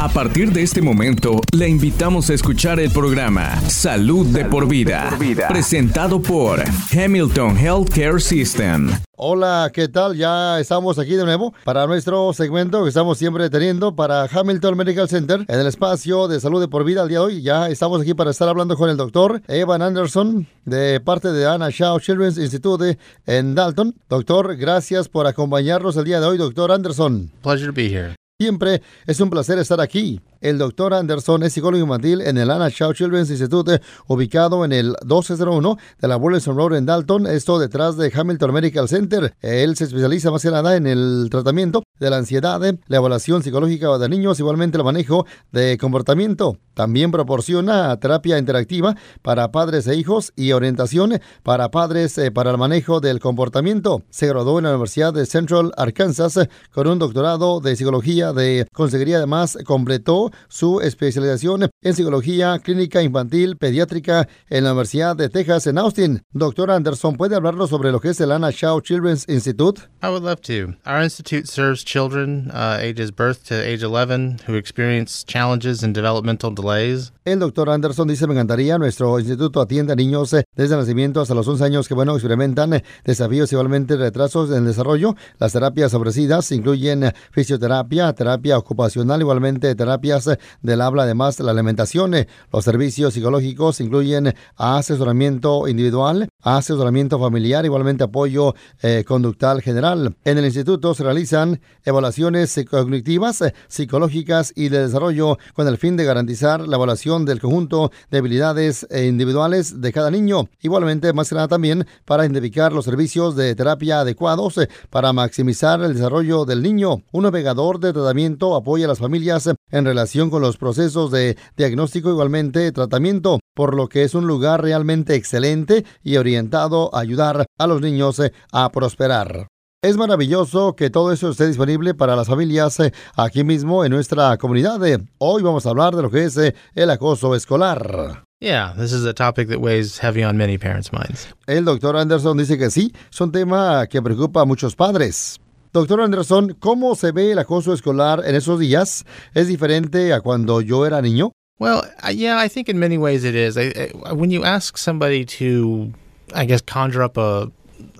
A partir de este momento, le invitamos a escuchar el programa Salud, de, por vida, presentado por Hamilton Healthcare System. Hola, ¿qué tal? Ya estamos aquí de nuevo para nuestro segmento que estamos siempre teniendo para Hamilton Medical Center en el espacio de salud de por vida al día de hoy. Ya estamos aquí para estar hablando con el doctor Evan Anderson de parte de Anna Shaw Children's Institute en Dalton. Doctor, gracias por acompañarnos el día de hoy, doctor Anderson. Pleasure to be here. Siempre es un placer estar aquí. El doctor Anderson es psicólogo infantil en el Anna Shaw Children's Institute, ubicado en el 1201 de la Burleson Road en Dalton, esto detrás de Hamilton Medical Center. Él se especializa más que nada en el tratamiento de la ansiedad, la evaluación psicológica de niños, igualmente el manejo de comportamiento. También proporciona terapia interactiva para padres e hijos y orientación para padres eh, para el manejo del comportamiento. Se graduó en la Universidad de Central Arkansas con un doctorado de psicología de consejería. Además, completó su especialización en psicología clínica infantil pediátrica en la Universidad de Texas en Austin. Doctor Anderson, ¿puede hablarnos sobre lo que es el Anna Shaw Children's Institute? I would love to. Our institute serves children uh, ages birth to age 11 who experience challenges and developmental delays. El doctor Anderson dice, me encantaría, nuestro instituto atiende a niños eh, desde el nacimiento hasta los 11 años que, bueno, experimentan eh, desafíos igualmente retrasos en el desarrollo. Las terapias ofrecidas incluyen eh, fisioterapia, terapia ocupacional, igualmente del habla, además la alimentación. Los servicios psicológicos incluyen asesoramiento individual, asesoramiento familiar, igualmente apoyo conductal general. En el instituto se realizan evaluaciones cognitivas, psicológicas y de desarrollo con el fin de garantizar la evaluación del conjunto de habilidades individuales de cada niño. Igualmente, más que nada también para identificar los servicios de terapia adecuados eh, para maximizar el desarrollo del niño. Un navegador de tratamiento apoya a las familias en relación con los procesos de diagnóstico, igualmente tratamiento, por lo que es un lugar realmente excelente y orientado a ayudar a los niños eh, a prosperar. Es maravilloso que todo eso esté disponible para las familias eh, aquí mismo en nuestra comunidad. Hoy vamos a hablar de lo que es eh, el acoso escolar. Yeah, this is a topic that weighs heavy on many parents' minds. El doctor Anderson dice que sí, es un tema que preocupa a muchos padres. Doctor Anderson, ¿cómo se ve el acoso escolar en esos días? ¿Es diferente a cuando yo era niño? Well, yeah, I think in many ways it is. when you ask somebody to, I guess, conjure up a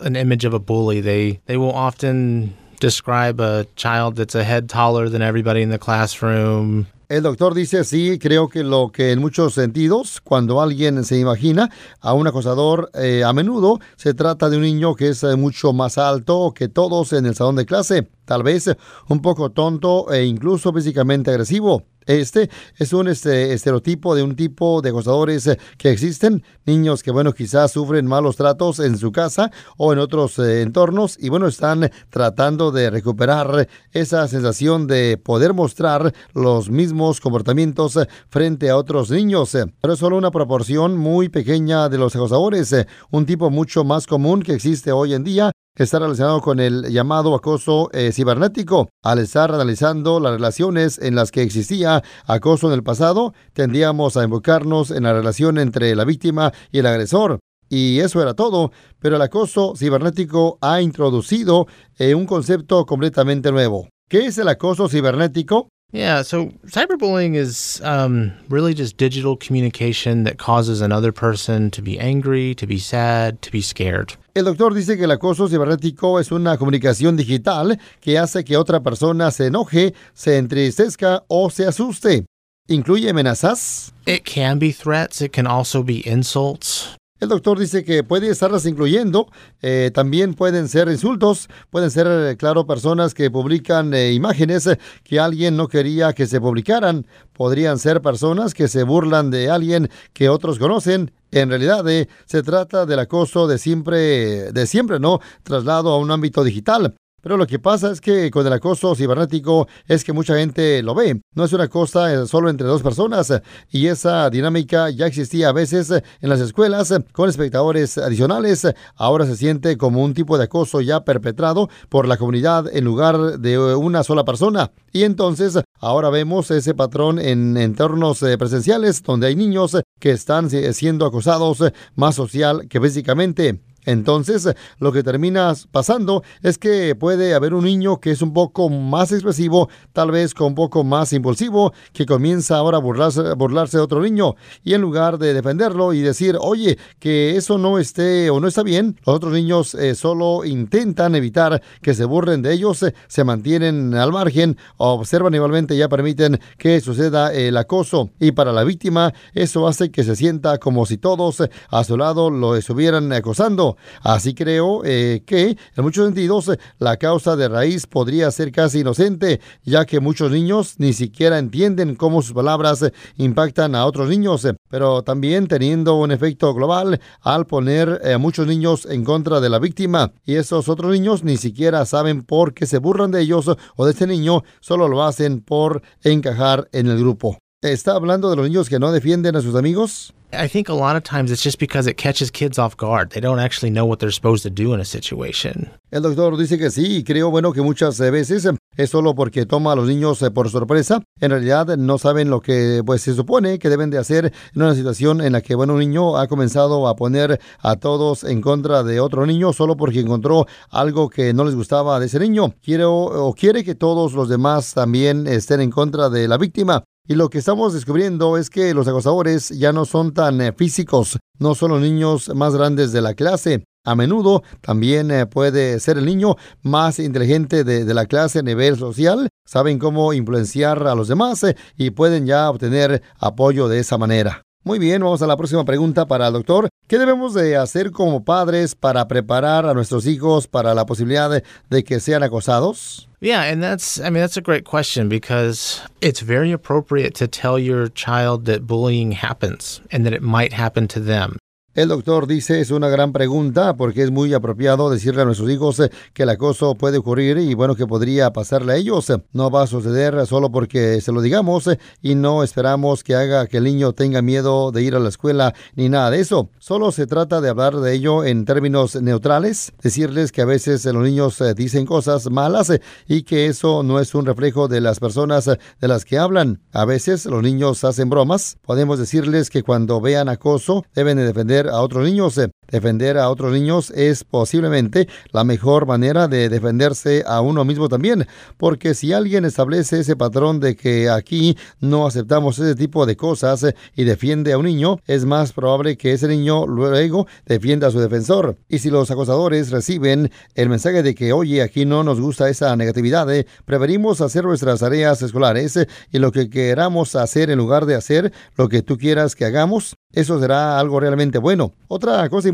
an image of a bully. They they will often describe a child that's a head taller than everybody in the classroom. El doctor dice, sí, creo que lo que en muchos sentidos, cuando alguien se imagina a un acosador, eh, a menudo se trata de un niño que es eh, mucho más alto que todos en el salón de clase, tal vez un poco tonto e incluso físicamente agresivo. Este es un este, estereotipo de un tipo de acosadores eh, que existen, niños que, bueno, quizás sufren malos tratos en su casa o en otros eh, entornos y, bueno, están tratando de recuperar esa sensación de poder mostrar los mismos comportamientos eh, frente a otros niños. Pero es solo una proporción muy pequeña de los acosadores, un tipo mucho más común que existe hoy en día está relacionado con el llamado acoso eh, cibernético. Al estar analizando las relaciones en las que existía acoso en el pasado, tendíamos a enfocarnos en la relación entre la víctima y el agresor. Y eso era todo, pero el acoso cibernético ha introducido eh, un concepto completamente nuevo. ¿Qué es el acoso cibernético? Yeah, so cyberbullying is um, really just digital communication that causes another person to be angry, to be sad, to be scared. El doctor dice que el acoso cibernético es una comunicación digital que hace que otra persona se enoje, se entristezca o se asuste. ¿Incluye amenazas? It can be threats, it can also be insults. El doctor dice que puede estarlas incluyendo, eh, también pueden ser insultos, pueden ser, eh, claro, personas que publican eh, imágenes que alguien no quería que se publicaran, podrían ser personas que se burlan de alguien que otros conocen. En realidad, se trata del acoso de siempre, de siempre, ¿no? Traslado a un ámbito digital. Pero lo que pasa es que con el acoso cibernético es que mucha gente lo ve. No es una cosa eh, solo entre dos personas y esa dinámica ya existía a veces en las escuelas con espectadores adicionales. Ahora se siente como un tipo de acoso ya perpetrado por la comunidad en lugar de una sola persona. Y entonces ahora vemos ese patrón en entornos eh, presenciales donde hay niños que están siendo acosados más social que físicamente. Entonces, lo que termina pasando es que puede haber un niño que es un poco más expresivo, tal vez con un poco más impulsivo, que comienza ahora a burlarse, burlarse de otro niño y en lugar de defenderlo y decir, oye, que eso no esté o no está bien, los otros niños eh, solo intentan evitar que se burlen de ellos, eh, se mantienen al margen, observan igualmente y ya permiten que suceda el acoso y para la víctima eso hace que se sienta como si todos eh, a su lado lo estuvieran acosando. Así creo que en muchos sentidos la causa de raíz podría ser casi inocente, ya que muchos niños ni siquiera entienden cómo sus palabras impactan a otros niños, pero también teniendo un efecto global al poner a muchos niños en contra de la víctima y esos otros niños ni siquiera saben por qué se burlan de ellos o de este niño, solo lo hacen por encajar en el grupo. ¿Está hablando de los niños que no defienden a sus amigos? I think a lot of times it's just because it catches kids off guard. They don't actually know what they're supposed to do in a situation. El doctor dice que sí, y creo bueno que muchas veces es solo porque toma a los niños eh, por sorpresa. En realidad no saben lo que pues se supone que deben de hacer en una situación en la que bueno un niño ha comenzado a poner a todos en contra de otro niño solo porque encontró algo que no les gustaba de ese niño. Quiere o quiere que todos los demás también estén en contra de la víctima. Y lo que estamos descubriendo es que los acosadores ya no son tan eh, físicos, no son los niños más grandes de la clase. A menudo también eh, puede ser el niño más inteligente de, la clase a nivel social. Saben cómo influenciar a los demás eh, y pueden ya obtener apoyo de esa manera. Muy bien, vamos a la próxima pregunta para el doctor. ¿Qué debemos de hacer como padres para preparar a nuestros hijos para la posibilidad de que sean acosados? Yeah, and that's, I mean, that's a great question because it's very appropriate to tell your child that bullying happens and that it might happen to them. El doctor dice es una gran pregunta porque es muy apropiado decirle a nuestros hijos eh, que el acoso puede ocurrir y bueno que podría pasarle a ellos. No va a suceder solo porque se lo digamos eh, y no esperamos que haga que el niño tenga miedo de ir a la escuela ni nada de eso. Solo se trata de hablar de ello en términos neutrales, decirles que a veces los niños eh, dicen cosas malas y que eso no es un reflejo de las personas de las que hablan. A veces los niños hacen bromas. Podemos decirles que cuando vean acoso deben de defender a otros niños. Defender a otros niños es posiblemente la mejor manera de defenderse a uno mismo también, porque si alguien establece ese patrón de que aquí no aceptamos ese tipo de cosas y defiende a un niño, es más probable que ese niño luego defienda a su defensor. Y si los acosadores reciben el mensaje de que, oye, aquí no nos gusta esa negatividad, eh, preferimos hacer nuestras tareas escolares y lo que queramos hacer en lugar de hacer lo que tú quieras que hagamos, eso será algo realmente bueno. Otra cosa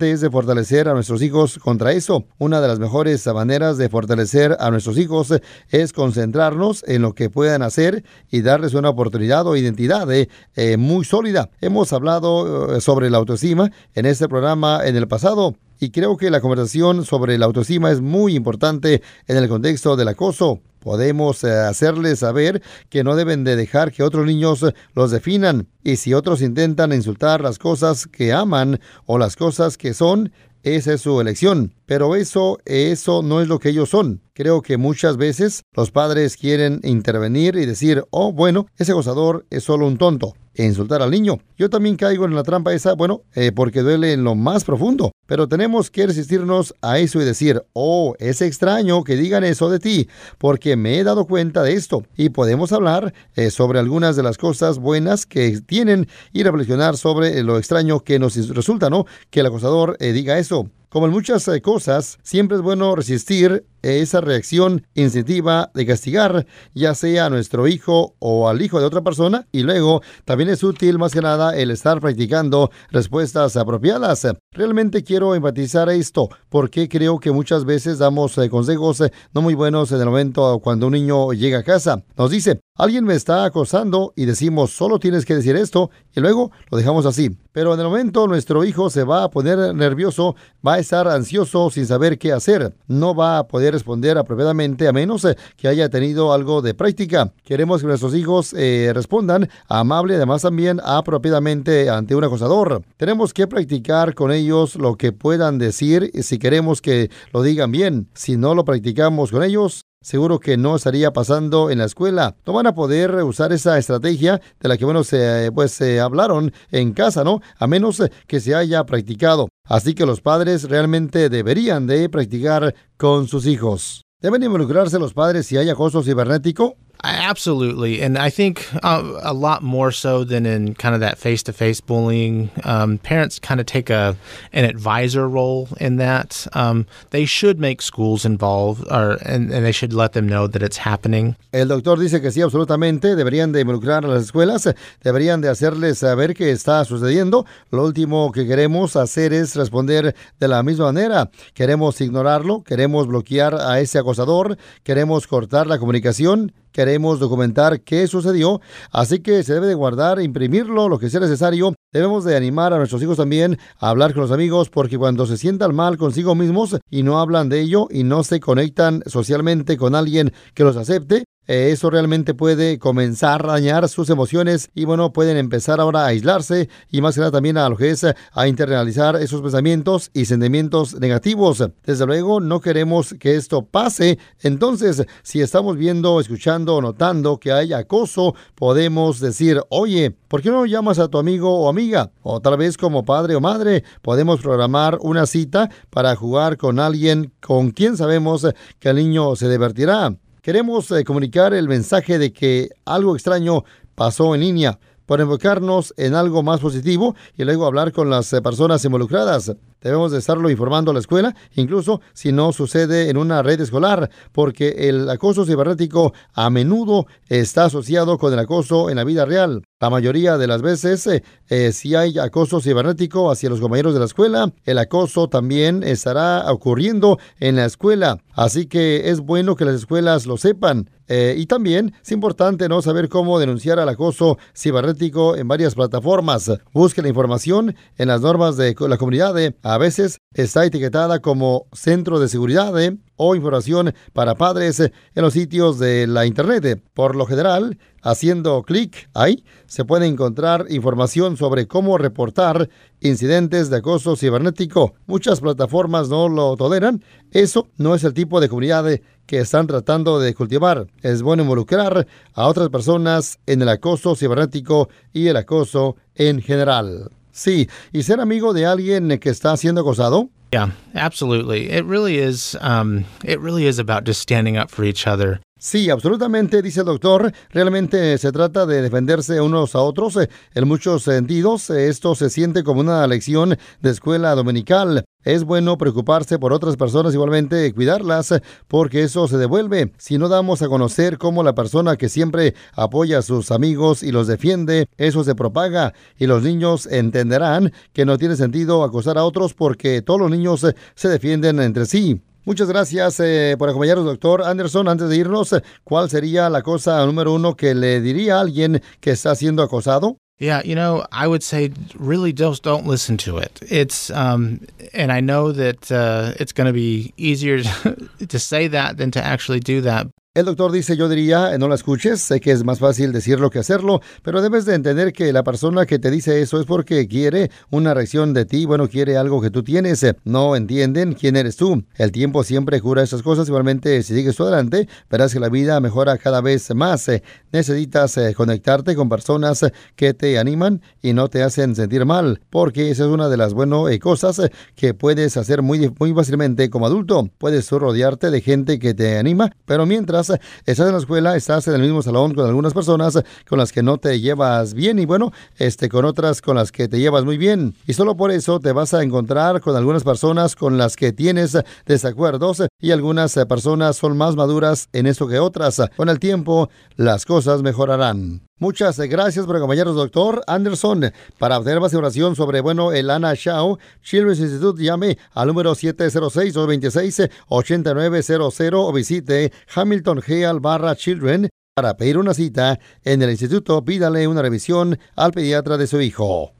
es de fortalecer a nuestros hijos contra eso. Una de las mejores maneras de fortalecer a nuestros hijos es concentrarnos en lo que puedan hacer y darles una oportunidad o identidad eh, eh, muy sólida. Hemos hablado eh, sobre la autoestima en este programa en el pasado y creo que la conversación sobre la autoestima es muy importante en el contexto del acoso. Podemos eh, hacerles saber que no deben de dejar que otros niños los definan y si otros intentan insultar las cosas que aman o las cosas que son, esa es su elección. Pero eso, eso no es lo que ellos son. Creo que muchas veces los padres quieren intervenir y decir, oh, bueno, ese gozador es solo un tonto e insultar al niño. Yo también caigo en la trampa esa, bueno, eh, porque duele en lo más profundo. Pero tenemos que resistirnos a eso y decir, oh, es extraño que digan eso de ti, porque me he dado cuenta de esto. Y podemos hablar eh, sobre algunas de las cosas buenas que tienen y reflexionar sobre lo extraño que nos resulta, ¿no? Que el acosador eh, diga eso. Como en muchas eh, cosas, siempre es bueno resistir esa reacción instintiva de castigar, ya sea a nuestro hijo o al hijo de otra persona, y luego también es útil más que nada el estar practicando respuestas apropiadas. Realmente quiero enfatizar esto, porque creo que muchas veces damos eh, consejos eh, no muy buenos en el momento cuando un niño llega a casa. Nos dice, alguien me está acosando y decimos, solo tienes que decir esto, y luego lo dejamos así. Pero en el momento nuestro hijo se va a poner nervioso, va a estar ansioso sin saber qué hacer, no va a poder responder apropiadamente a menos eh, que haya tenido algo de práctica. Queremos que nuestros hijos eh, respondan amable, además también apropiadamente ante un acosador. Tenemos que practicar con ellos lo que puedan decir si queremos que lo digan bien. Si no lo practicamos con ellos, seguro que no estaría pasando en la escuela. No van a poder usar esa estrategia de la que, bueno, se, pues se hablaron en casa, ¿no? A menos que se haya practicado. Así que los padres realmente deberían de practicar con sus hijos. ¿Deben involucrarse los padres si hay acoso cibernético? Absolutely, and I think uh, a lot more so than in kind of that face-to-face bullying. Um, parents kind of take a an advisor role in that. Um, they should make schools involved, or and, and, they should let them know that it's happening. El doctor dice que sí, absolutamente deberían de involucrar a las escuelas, deberían de hacerles saber qué está sucediendo. Lo último que queremos hacer es responder de la misma manera. Queremos ignorarlo, queremos bloquear a ese acosador, queremos cortar la comunicación queremos documentar qué sucedió, así que se debe de guardar, e imprimirlo, lo que sea necesario. Debemos de animar a nuestros hijos también a hablar con los amigos porque cuando se sientan mal consigo mismos y no hablan de ello y no se conectan socialmente con alguien que los acepte, eh, eso realmente puede comenzar a dañar sus emociones y bueno, pueden empezar ahora a aislarse y más que nada también a lo que es a internalizar esos pensamientos y sentimientos negativos. Desde luego, no queremos que esto pase. Entonces, si estamos viendo, escuchando o notando que hay acoso, podemos decir, oye, ¿por qué no llamas a tu amigo o amiga? O tal vez como padre o madre, podemos programar una cita para jugar con alguien con quien sabemos que el niño se divertirá. Queremos eh, comunicar el mensaje de que algo extraño pasó en línea por enfocarnos en algo más positivo y luego hablar con las eh, personas involucradas. Debemos de estarlo informando a la escuela, incluso si no sucede en una red escolar, porque el acoso cibernético a menudo está asociado con el acoso en la vida real. La mayoría de las veces, eh, eh, si hay acoso cibernético hacia los compañeros de la escuela, el acoso también estará ocurriendo en la escuela. Así que es bueno que las escuelas lo sepan. Eh, y también es importante no saber cómo denunciar al acoso cibernético en varias plataformas. Busque la información en las normas de la comunidad. A veces está etiquetada como centro de seguridad ¿eh? o información para padres en los sitios de la Internet. Por lo general, haciendo clic ahí, se puede encontrar información sobre cómo reportar incidentes de acoso cibernético. Muchas plataformas no lo toleran. Eso no es el tipo de comunidad que están tratando de cultivar. Es bueno involucrar a otras personas en el acoso cibernético y el acoso en general. Sí, y ser amigo de alguien que está siendo acosado. Yeah, absolutely. It really is. Um, it really is about just standing up for each other. Sí, absolutamente, dice el doctor. Realmente se trata de defenderse unos a otros. En muchos sentidos, esto se siente como una lección de escuela dominical. Es bueno preocuparse por otras personas igualmente, cuidarlas, porque eso se devuelve. Si no damos a conocer cómo la persona que siempre apoya a sus amigos y los defiende, eso se propaga y los niños entenderán que no tiene sentido acosar a otros porque todos los niños se defienden entre sí. Muchas gracias eh, por acompañarnos, doctor Anderson. Antes de irnos, ¿cuál sería la cosa número uno que le diría a alguien que está siendo acosado? Yeah, you know, I would say really just don't listen to it. It's, um, and I know that uh, it's going to be easier to say that than to actually do that. El doctor dice, yo diría, no la escuches, sé que es más fácil decirlo que hacerlo, pero debes de entender que la persona que te dice eso es porque quiere una reacción de ti, bueno, quiere algo que tú tienes, no entienden quién eres tú. El tiempo siempre cura esas cosas, igualmente si sigues tú adelante, verás que la vida mejora cada vez más. Necesitas eh, conectarte con personas que te animan y no te hacen sentir mal, porque esa es una de las buenas eh, cosas que puedes hacer muy, muy fácilmente como adulto. Puedes rodearte de gente que te anima, pero mientras estás en la escuela, estás en el mismo salón con algunas personas con las que no te llevas bien y bueno, este con otras con las que te llevas muy bien. Y solo por eso te vas a encontrar con algunas personas con las que tienes desacuerdos y algunas personas son más maduras en eso que otras. Con el tiempo, las cosas mejorarán. Muchas gracias por acompañarnos, doctor Anderson. Para obtener más información sobre, bueno, el Ana Shaw Children's Institute, llame al número 706-226-8900 o visite Hamilton Heal barra Children para pedir una cita en el instituto. Pídale una revisión al pediatra de su hijo.